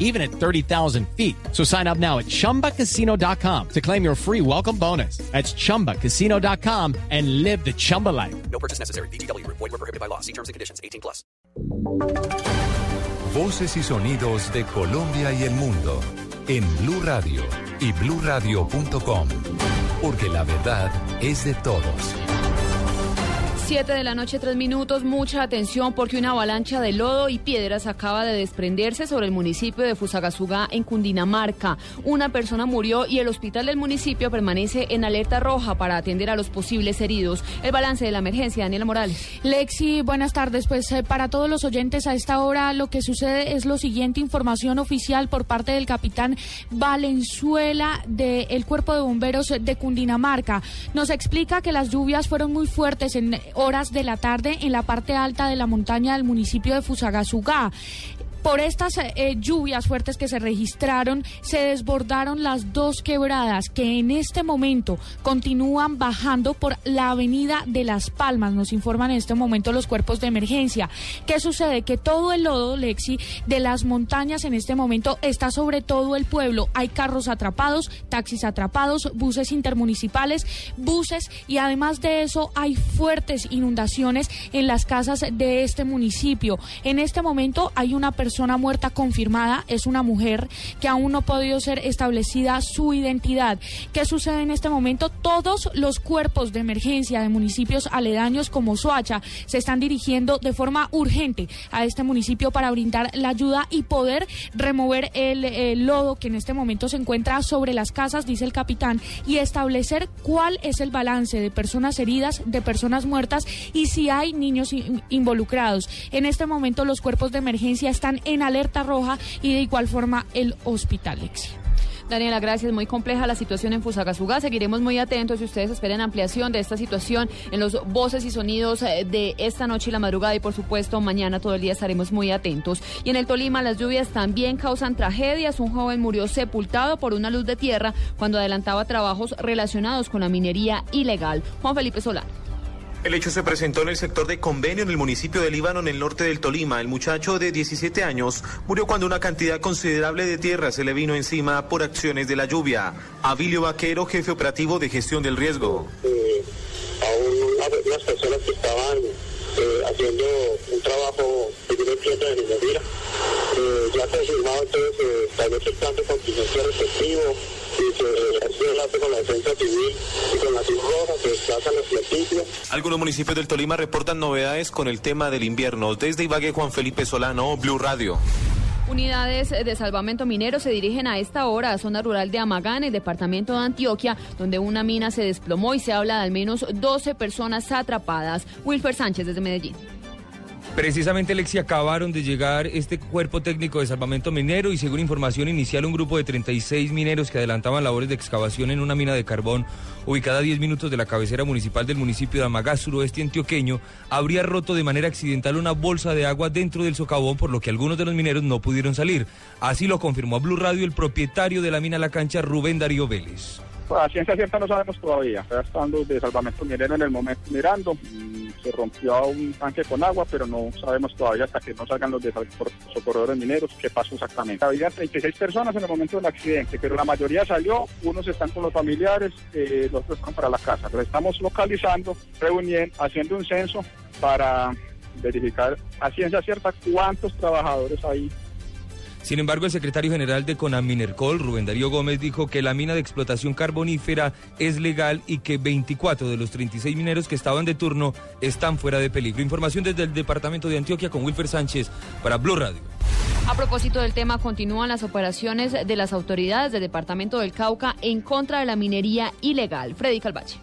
even at 30,000 feet. So sign up now at chumbacasino.com to claim your free welcome bonus. That's chumbacasino.com and live the Chumba life. No purchase necessary. BGW. Void were prohibited by law. See terms and conditions. 18 plus. Voces y sonidos de Colombia y el mundo en Blue Radio y bluradio.com. Porque la verdad es de todos. 7 de la noche, 3 minutos. Mucha atención porque una avalancha de lodo y piedras acaba de desprenderse sobre el municipio de Fusagasugá, en Cundinamarca. Una persona murió y el hospital del municipio permanece en alerta roja para atender a los posibles heridos. El balance de la emergencia, Daniela Morales. Lexi, buenas tardes. Pues eh, para todos los oyentes a esta hora lo que sucede es lo siguiente, información oficial por parte del capitán Valenzuela del Cuerpo de Bomberos de Cundinamarca. Nos explica que las lluvias fueron muy fuertes en horas de la tarde en la parte alta de la montaña del municipio de Fusagasugá. Por estas eh, lluvias fuertes que se registraron, se desbordaron las dos quebradas que en este momento continúan bajando por la avenida de Las Palmas, nos informan en este momento los cuerpos de emergencia. ¿Qué sucede? Que todo el lodo, Lexi, de las montañas en este momento está sobre todo el pueblo. Hay carros atrapados, taxis atrapados, buses intermunicipales, buses y además de eso hay fuertes inundaciones en las casas de este municipio. En este momento hay una persona persona muerta confirmada es una mujer que aún no ha podido ser establecida su identidad. ¿Qué sucede en este momento? Todos los cuerpos de emergencia de municipios aledaños como Soacha se están dirigiendo de forma urgente a este municipio para brindar la ayuda y poder remover el, lodo que en este momento se encuentra sobre las casas, dice el capitán, y establecer cuál es el balance de personas heridas, de personas muertas y si hay niños in- involucrados. En este momento los cuerpos de emergencia están en alerta roja y de igual forma el hospital. Lexi. Daniela, gracias. Muy compleja la situación en Fusagasugá. Seguiremos muy atentos y ustedes esperen ampliación de esta situación en los voces y sonidos eh, de esta noche y la madrugada y por supuesto mañana todo el día estaremos muy atentos. Y en el Tolima las lluvias también causan tragedias. Un joven murió sepultado por una luz de tierra cuando adelantaba trabajos relacionados con la minería ilegal. Juan Felipe Solano. El hecho se presentó en el sector de convenio en el municipio de Líbano, en el norte del Tolima. El muchacho de 17 años murió cuando una cantidad considerable de tierra se le vino encima por acciones de la lluvia. Abilio Vaquero, jefe operativo de gestión del riesgo. eh, a un- unas personas que estaban eh, haciendo un trabajo dirección de minería. Eh, ya confirmado entonces eh, establece el plan de contingencia respectivo y hace enlace con la defensa civil y con la Cruz que desplazan los platillos. Algunos municipios del Tolima reportan novedades con el tema del invierno. Desde Ibagué, Juan Felipe Solano, Blue Radio. Unidades de salvamento minero se dirigen a esta hora a zona rural de Amagá, en el departamento de Antioquia, donde una mina se desplomó y se habla de al menos 12 personas atrapadas. Wilfer Sánchez desde Medellín. Precisamente, Lexi, acabaron de llegar este cuerpo técnico de salvamento minero y según información inicial, un grupo de 36 mineros que adelantaban labores de excavación en una mina de carbón ubicada a 10 minutos de la cabecera municipal del municipio de Amagá, suroeste antioqueño, habría roto de manera accidental una bolsa de agua dentro del socavón, por lo que algunos de los mineros no pudieron salir. Así lo confirmó a Blue Radio el propietario de la mina La Cancha, Rubén Darío Vélez. A ciencia cierta no sabemos todavía. Están los de salvamento minero en el momento mirando. Mm, Se rompió un tanque con agua, pero no sabemos todavía hasta que no salgan los de socorredores mineros qué pasó exactamente. Había 36 personas en el momento del accidente, pero la mayoría salió. Unos están con los familiares, eh, los otros están para la casa. Estamos localizando, reuniendo, haciendo un censo para verificar a ciencia cierta cuántos trabajadores hay Sin embargo, el secretario general de Conaminercol, Rubén Darío Gómez, dijo que la mina de explotación carbonífera es legal y que 24 de los 36 mineros que estaban de turno están fuera de peligro. Información desde el departamento de Antioquia con Wilfer Sánchez para Blue Radio. A propósito del tema, continúan las operaciones de las autoridades del departamento del Cauca en contra de la minería ilegal. Freddy Calvache.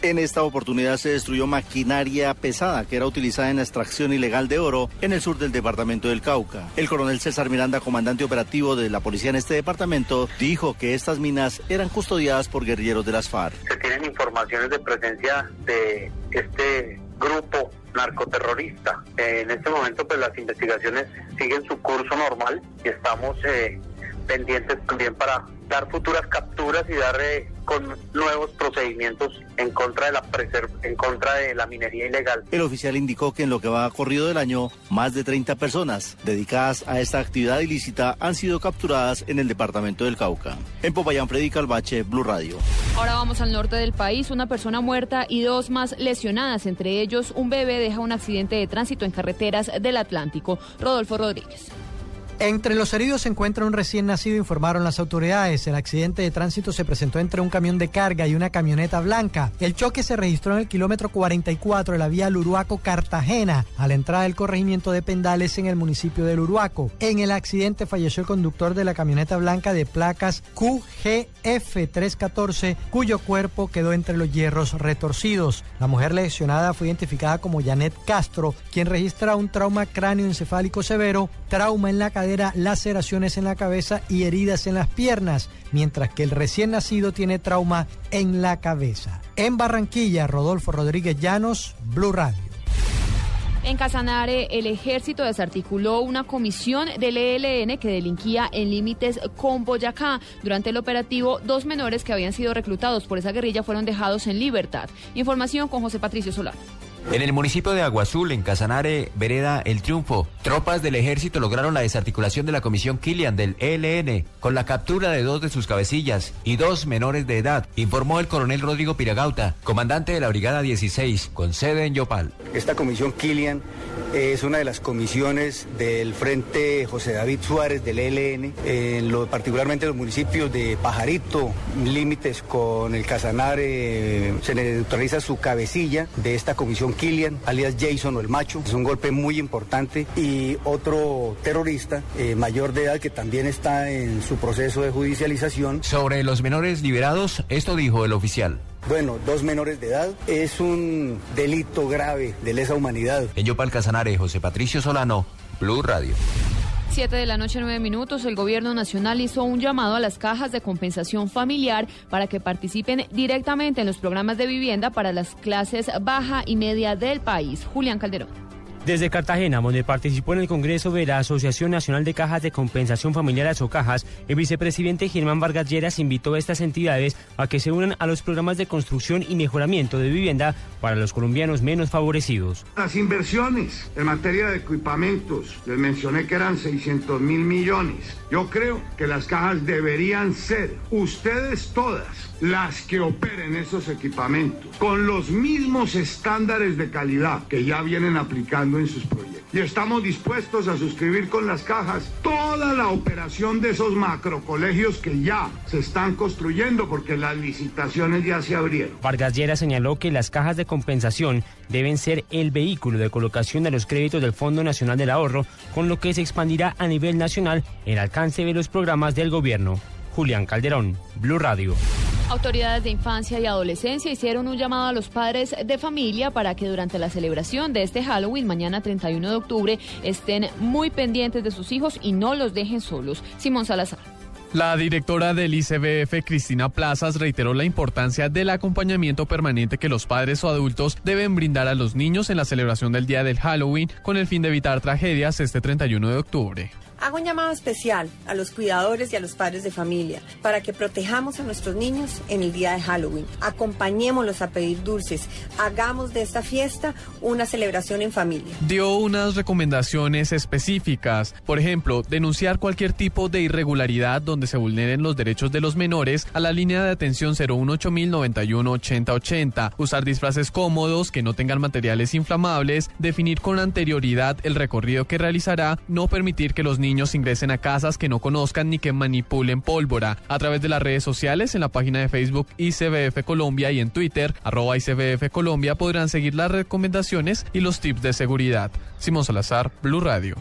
En esta oportunidad se destruyó maquinaria pesada que era utilizada en la extracción ilegal de oro en el sur del departamento del Cauca. El coronel César Miranda, comandante operativo de la policía en este departamento, dijo que estas minas eran custodiadas por guerrilleros de las FARC. se tienen informaciones de presencia de este grupo narcoterrorista. En este momento pues las investigaciones siguen su curso normal y estamos eh, pendientes también para dar futuras capturas y dar eh, con nuevos procedimientos en contra de la en contra de la minería ilegal. El oficial indicó que en lo que va corrido del año, más de 30 personas dedicadas a esta actividad ilícita han sido capturadas en el departamento del Cauca. En Popayán, Freddy Calvache, Blue Radio. Ahora vamos al norte del país. Una persona muerta y dos más lesionadas. Entre ellos, un bebé deja un accidente de tránsito en carreteras del Atlántico. Rodolfo Rodríguez. Entre los heridos se encuentra un recién nacido, informaron las autoridades. El accidente de tránsito se presentó entre un camión de carga y una camioneta blanca. El choque se registró en el kilómetro 44 de la vía Luruaco-Cartagena, a la entrada del corregimiento de Pendales en el municipio de Luruaco. En el accidente falleció el conductor de la camioneta blanca de placas QGF314, cuyo cuerpo quedó entre los hierros retorcidos. La mujer lesionada fue identificada como Janet Castro, quien registra un trauma cráneoencefálico severo, trauma en la cadera, laceraciones en la cabeza y heridas en las piernas, mientras que el recién nacido tiene trauma en la cabeza. En Barranquilla, Rodolfo Rodríguez Llanos, Blue Radio. En Casanare, el ejército desarticuló una comisión del ELN que delinquía en límites con Boyacá. Durante el operativo, dos menores que habían sido reclutados por esa guerrilla fueron dejados en libertad. Información con José Patricio Solano. En el municipio de Agua Azul, en Casanare, Vereda El Triunfo, tropas del ejército lograron la desarticulación de la comisión Kilian del ELN con la captura de dos de sus cabecillas y dos menores de edad, informó el coronel Rodrigo Piragauta, comandante de la Brigada 16, con sede en Yopal. Esta comisión Kilian es una de las comisiones del Frente José David Suárez del ELN, en lo, particularmente en los municipios de Pajarito, límites con el Casanare, se le neutraliza su cabecilla de esta comisión Kilian, alias Jason o el macho. Es un golpe muy importante y otro terrorista eh, mayor de edad que también está en su proceso de judicialización. Sobre los menores liberados, esto dijo el oficial. Bueno, dos menores de edad es un delito grave de lesa humanidad. En Yopal Casanare, José Patricio Solano, Blue Radio. Siete de la noche, nueve minutos, el gobierno nacional hizo un llamado a las cajas de compensación familiar para que participen directamente en los programas de vivienda para las clases baja y media del país. Julián Calderón. Desde Cartagena, donde participó en el Congreso de la Asociación Nacional de Cajas de Compensación Familiar Azocajas, el vicepresidente Germán Vargas Lleras invitó a estas entidades a que se unan a los programas de construcción y mejoramiento de vivienda para los colombianos menos favorecidos. Las inversiones en materia de equipamientos, les mencioné que eran 600 mil millones. Yo creo que las cajas deberían ser ustedes todas las que operen esos equipamientos con los mismos estándares de calidad que ya vienen aplicando en sus proyectos. Y estamos dispuestos a suscribir con las cajas toda la operación de esos macrocolegios que ya se están construyendo porque las licitaciones ya se abrieron. Vargas Lleras señaló que las cajas de compensación deben ser el vehículo de colocación de los créditos del Fondo Nacional del Ahorro, con lo que se expandirá a nivel nacional el alcance de los programas del gobierno. Julián Calderón, Blue Radio. Autoridades de infancia y adolescencia hicieron un llamado a los padres de familia para que durante la celebración de este Halloween, mañana 31 de octubre, estén muy pendientes de sus hijos y no los dejen solos. Simón Salazar. La directora del ICBF, Cristina Plazas, reiteró la importancia del acompañamiento permanente que los padres o adultos deben brindar a los niños en la celebración del día del Halloween con el fin de evitar tragedias este 31 de octubre. Hago un llamado especial a los cuidadores y a los padres de familia para que protejamos a nuestros niños en el día de Halloween. Acompañémoslos a pedir dulces. Hagamos de esta fiesta una celebración en familia. Dio unas recomendaciones específicas. Por ejemplo, denunciar cualquier tipo de irregularidad donde se vulneren los derechos de los menores a la línea de atención 018 91 8080. Usar disfraces cómodos que no tengan materiales inflamables. Definir con anterioridad el recorrido que realizará. No permitir que los niños niños ingresen a casas que no conozcan ni que manipulen pólvora. A través de las redes sociales, en la página de Facebook ICBF Colombia y en Twitter, arroba ICBF Colombia, podrán seguir las recomendaciones y los tips de seguridad. Simón Salazar, Blue Radio.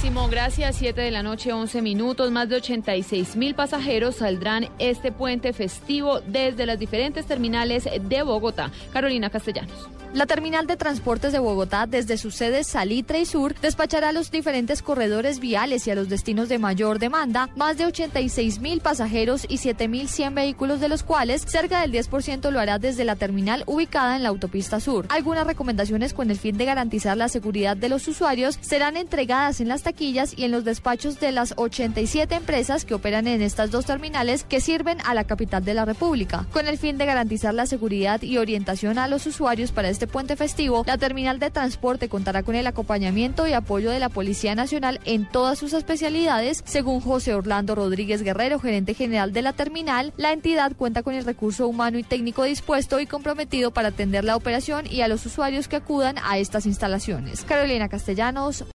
Simón, gracias. 7 de la noche, 11 minutos. Más de 86 mil pasajeros saldrán este puente festivo desde las diferentes terminales de Bogotá. Carolina Castellanos. La terminal de transportes de Bogotá, desde sus sedes Salitre y Sur, despachará a los diferentes corredores viales y a los destinos de mayor demanda más de 86 mil pasajeros y 7 mil 100 vehículos, de los cuales cerca del 10% lo hará desde la terminal ubicada en la autopista sur. Algunas recomendaciones con el fin de garantizar la seguridad de los usuarios serán entregadas en las taquillas y en los despachos de las 87 empresas que operan en estas dos terminales que sirven a la capital de la República. Con el fin de garantizar la seguridad y orientación a los usuarios para este puente festivo, la terminal de transporte contará con el acompañamiento y apoyo de la Policía Nacional en todas sus especialidades. Según José Orlando Rodríguez Guerrero, gerente general de la terminal, la entidad cuenta con el recurso humano y técnico dispuesto y comprometido para atender la operación y a los usuarios que acudan a estas instalaciones. Carolina Castellanos,